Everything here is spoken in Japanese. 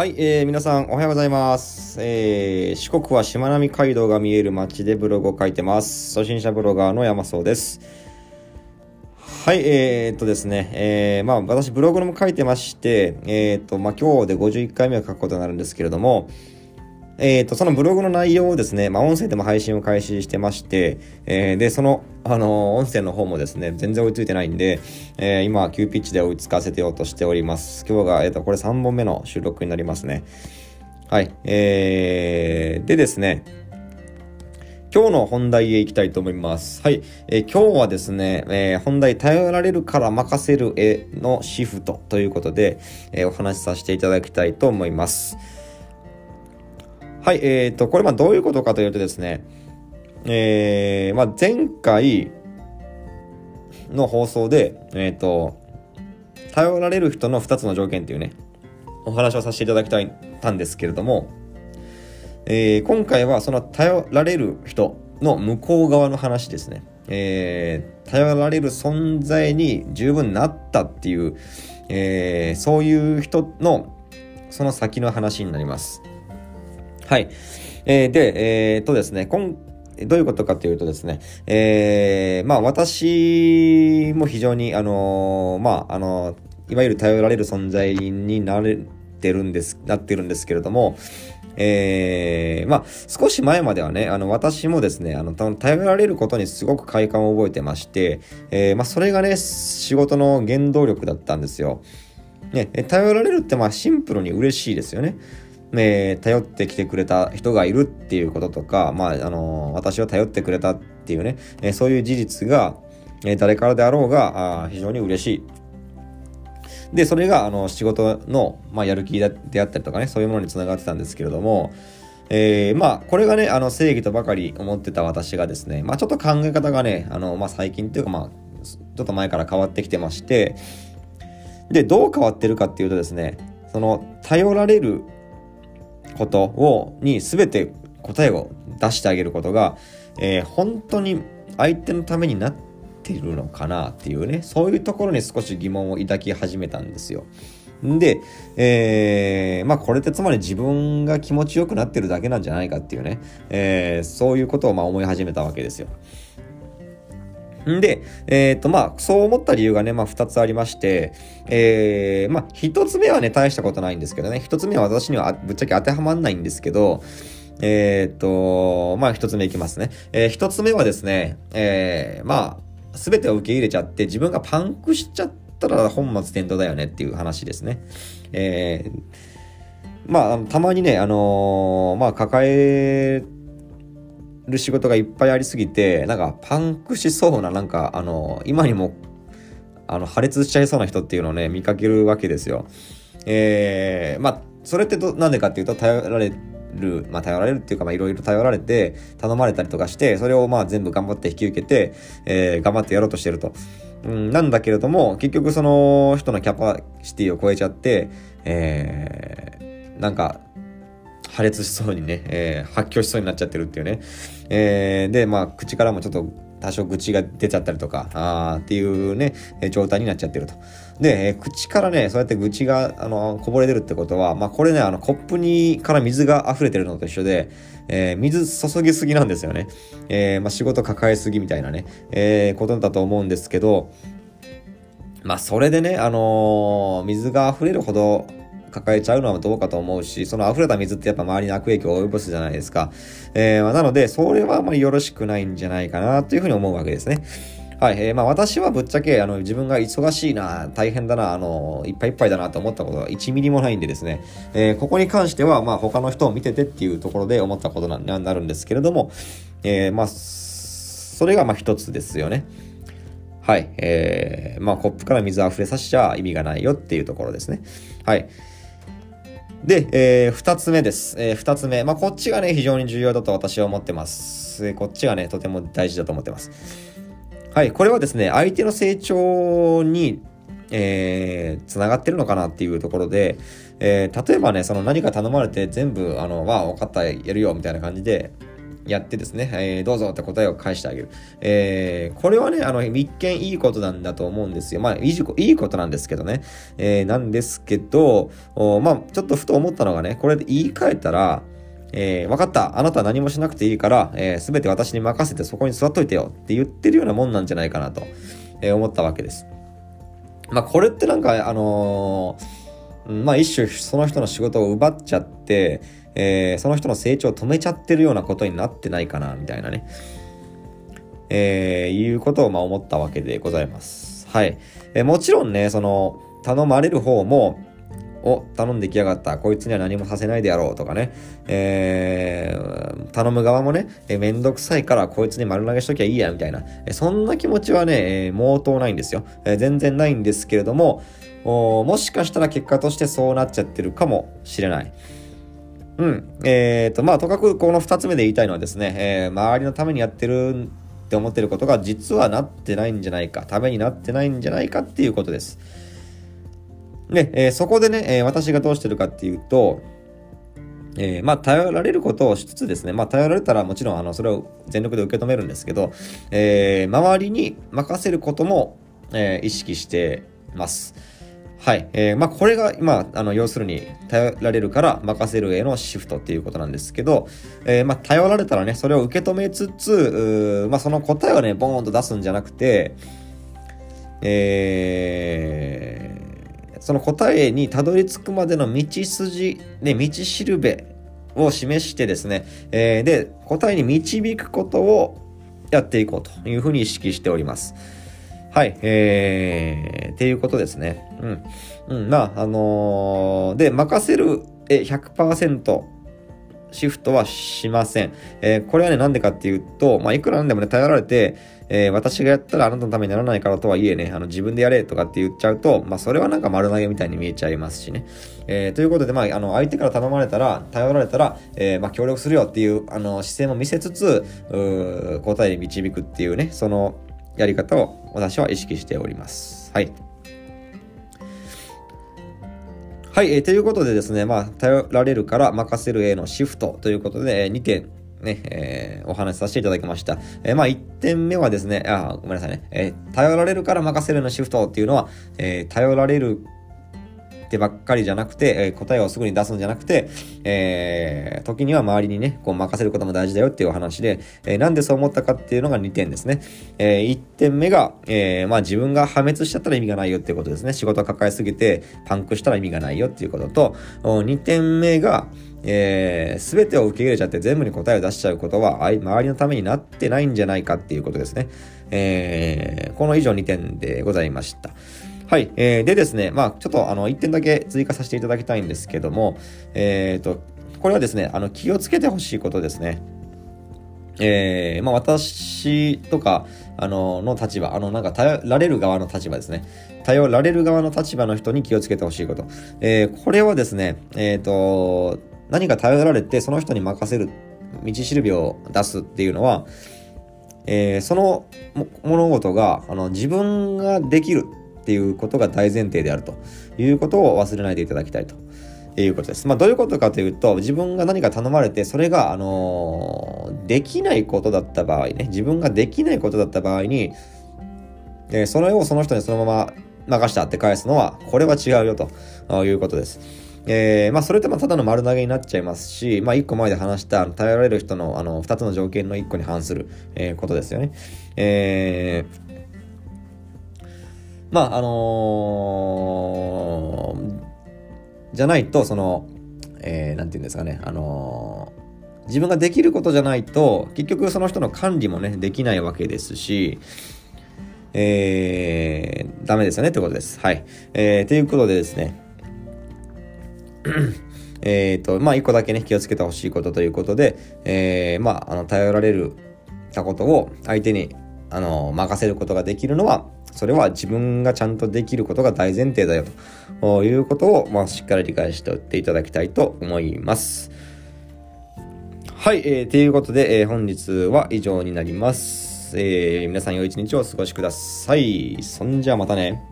はい、えー、皆さんおはようございます、えー、四国はしまなみ海道が見える街でブログを書いてます。初心者ブロガーの山荘です。はいえー、っとですね、えー、まあ私ブログも書いてましてえー、っとまあ今日で51回目を書くことになるんですけれどもえー、と、そのブログの内容をですね、まあ、音声でも配信を開始してまして、えー、で、その、あの音声の方もですね、全然追いついてないんで、えー今、急ピッチで追いつかせてようとしております。今日が、えっ、と、これ3本目の収録になりますね。はい。えー、でですね、今日の本題へ行きたいと思います。はい。えー今日はですね、えー本題、頼られるから任せるへのシフトということで、えーお話しさせていただきたいと思います。はい、えー、と、これまあどういうことかというとですね、えー、まあ前回の放送で、えー、と、頼られる人の2つの条件っていうね、お話をさせていただきたいたんですけれども、えー今回はその頼られる人の向こう側の話ですね。えー頼られる存在に十分なったっていう、えーそういう人のその先の話になります。はい。えーで、えーっとですね、今どういうことかというとですね、えーまあ私も非常に、あのーまあ、あのいわゆる頼られる存在になれてるんです、なってるんですけれども、えーまあ、少し前まではね、あの、私もですね、あの、頼られることにすごく快感を覚えてまして、えーまあ、それがね、仕事の原動力だったんですよ。ね、頼られるって、まあ、シンプルに嬉しいですよね。えー頼ってきてくれた人がいるっていうこととか、まあ、あの私を頼ってくれたっていうね、えーそういう事実が、え誰からであろうが、あ非常に嬉しい。で、それが、あの、仕事の、まあ、やる気であったりとかね、そういうものにつながってたんですけれども、えーまあ、これがね、あの、正義とばかり思ってた私がですね、まあ、ちょっと考え方がね、あの、まあ、最近っていうか、まあ、ちょっと前から変わってきてまして、で、どう変わってるかっていうとですね、その、頼られることを、に全て答えを出してあげることが、えー本当に相手のためになっているのかなっていうね、そういうところに少し疑問を抱き始めたんですよ。で、えーまあこれってつまり自分が気持ちよくなってるだけなんじゃないかっていうね、えーそういうことをまあ思い始めたわけですよ。んで、えっ、と、まあ、そう思った理由がね、まあ、二つありまして、えー、まあ、一つ目はね、大したことないんですけどね、一つ目は私にはぶっちゃけ当てはまんないんですけど、えっ、と、まあ、一つ目いきますね。えー一つ目はですね、えー、まあ、すべてを受け入れちゃって、自分がパンクしちゃったら本末転倒だよねっていう話ですね。えー、まあ、たまにね、あのーまあ、抱える仕事がいっぱいありすぎて、なんかパンクしそうな、なんか、あの、今にも、あの、破裂しちゃいそうな人っていうのをね、見かけるわけですよ。えー、まあ、それってど、なんでかっていうと、頼られる、まあ、頼られるっていうか、まあ、いろいろ頼られて、頼まれたりとかして、それをまあ、全部頑張って引き受けて、えー、頑張ってやろうとしてると。うん、なんだけれども、結局その人のキャパシティを超えちゃって、えー、なんか、破裂しそうにね、えー発狂しそうになっちゃってるっていうね。えーで、まあ、口からもちょっと多少愚痴が出ちゃったりとか、あーっていうね、状態になっちゃってると。で、えー口からね、そうやって愚痴が、あの、こぼれ出るってことは、まあ、これね、あの、コップに、から水が溢れてるのと一緒で、えー水注ぎすぎなんですよね。えーまあ、仕事抱えすぎみたいなね、えーことだと思うんですけど、まあ、それでね、あのー水が溢れるほど抱えちゃうのはどうかと思うし、その溢れた水ってやっぱ周りに悪影響を及ぼすじゃないですか。えーまなので、それはあまりよろしくないんじゃないかなというふうに思うわけですね。はい。えーまあ私はぶっちゃけ、あの、自分が忙しいな、大変だな、あの、いっぱいいっぱいだなと思ったことは1ミリもないんでですね、えーここに関しては、まあ他の人を見ててっていうところで思ったことななるんですけれども、えーまあ、それがまあ一つですよね。はい。えー、まあ、コップから水溢れさせちゃ意味がないよっていうところですね。はい。で、えー、二つ目です。えー、二つ目。まあ、こっちがね、非常に重要だと私は思ってます。えーこっちがね、とても大事だと思ってます。はい。これはですね、相手の成長に、えー、つながってるのかなっていうところで、えー、例えばね、その何か頼まれて全部、あの、わあ、分かった、やるよ、みたいな感じで、やってですね、えー、どうぞって答えを返してあげる。えー、これはね、あの、一見いいことなんだと思うんですよ。まあ、いいいいことなんですけどね。えー、なんですけど、まあ、ちょっとふと思ったのがね、これで言い換えたら、えー、分かった。あなたは何もしなくていいから、えー、全て私に任せてそこに座っといてよって言ってるようなもんなんじゃないかなと、えー、思ったわけです。まあ、これってなんか、あのー、まあ、一種その人の仕事を奪っちゃって、えー、その人の成長を止めちゃってるようなことになってないかな、みたいなね。えー、いうことをまあ思ったわけでございます。はい。えー、もちろんね、その、頼まれる方も、お、頼んできやがった。こいつには何もさせないでやろうとかね。えー、頼む側もね、えー、めんどくさいからこいつに丸投げしときゃいいや、みたいな。えー、そんな気持ちはね、えー、毛頭ないんですよ、えー。全然ないんですけれども、もしかしたら結果としてそうなっちゃってるかもしれない。うん。えっ、ー、と、まあ、とかくこの二つ目で言いたいのはですね、えー、周りのためにやってるって思ってることが実はなってないんじゃないか、ためになってないんじゃないかっていうことです。で、えー、そこでね、え、私がどうしてるかっていうと、えー、まあ、頼られることをしつつですね、まあ、頼られたらもちろん、あの、それを全力で受け止めるんですけど、えー、周りに任せることも、えー、意識してます。はい。えー、まあ、これが、まあ、あの、要するに、頼られるから任せるへのシフトっていうことなんですけど、えー、まあ、頼られたらね、それを受け止めつつ、まあ、その答えをね、ボーンと出すんじゃなくて、えー、その答えにたどり着くまでの道筋、ね、道しるべを示してですね、えー、で、答えに導くことをやっていこうというふうに意識しております。はい、えー、っていうことですね。うん。うん、まあ、あのー、で、任せるえ100%シフトはしません。えー、これはね、なんでかっていうと、まあ、いくらなんでもね、頼られて、えー、私がやったらあなたのためにならないからとはいえね、あの自分でやれとかって言っちゃうと、まあそれはなんか丸投げみたいに見えちゃいますしね。えー、ということで、まあ、あの相手から頼まれたら、頼られたら、え、まあ協力するよっていうあの姿勢も見せつつ、う答えに導くっていうね、そのやり方を私は意識しております。はい。はい、えー、ということでですね、まあ、頼られるから任せるへのシフトということで、えー、2点ね、えー、お話しさせていただきました。えー、まあ、1点目はですね、あ、ごめんなさいね、えー、頼られるから任せるのシフトっていうのは、え頼られるってばっかりじゃなくて、え答えをすぐに出すんじゃなくて、えー時には周りにね、こう任せることも大事だよっていうお話で、えなんでそう思ったかっていうのが2点ですね。えー1点目が、えまあ自分が破滅しちゃったら意味がないよっていうことですね。仕事を抱えすぎてパンクしたら意味がないよっていうことと、2点目が、えー、全てを受け入れちゃって全部に答えを出しちゃうことは周りのためになってないんじゃないかっていうことですね。えー、この以上2点でございました。はい。えー、でですね、まあちょっとあの1点だけ追加させていただきたいんですけども、えっ、ー、と、これはですね、あの気をつけてほしいことですね。えー、まあ私とか、あの、の立場、あの、なんか頼られる側の立場ですね。頼られる側の立場の人に気をつけてほしいこと。えー、これはですね、えっ、ー、と、何か頼られてその人に任せる道しるべを出すっていうのは、えー、その物事があの自分ができるっていうことが大前提であるということを忘れないでいただきたいということです。まあ、どういうことかというと、自分が何か頼まれて、それが、あのー、できないことだった場合ね、自分ができないことだった場合に、えー、それをその人にそのまま任したって返すのは、これは違うよということです。えー、まあ、それってただの丸投げになっちゃいますし、まあ、一個前で話した頼られる人のあの二つの条件の一個に反する、えー、ことですよね。えー、まあ、あのー、じゃないと、その、えー、なんて言うんですかね、あのー、自分ができることじゃないと、結局その人の管理もね、できないわけですし、えー、ダメですよねってことです。はい。えー、ということでですね、えっと、まあ、一個だけね、気をつけてほしいことということで、えー、まあ、あの、頼られるたことを相手に、あの、任せることができるのは、それは自分がちゃんとできることが大前提だよということを、まあ、しっかり理解しておいていただきたいと思います。はい、えー、ということで、えー、本日は以上になります。えー、皆さん良い一日をお過ごしください。そんじゃまたね。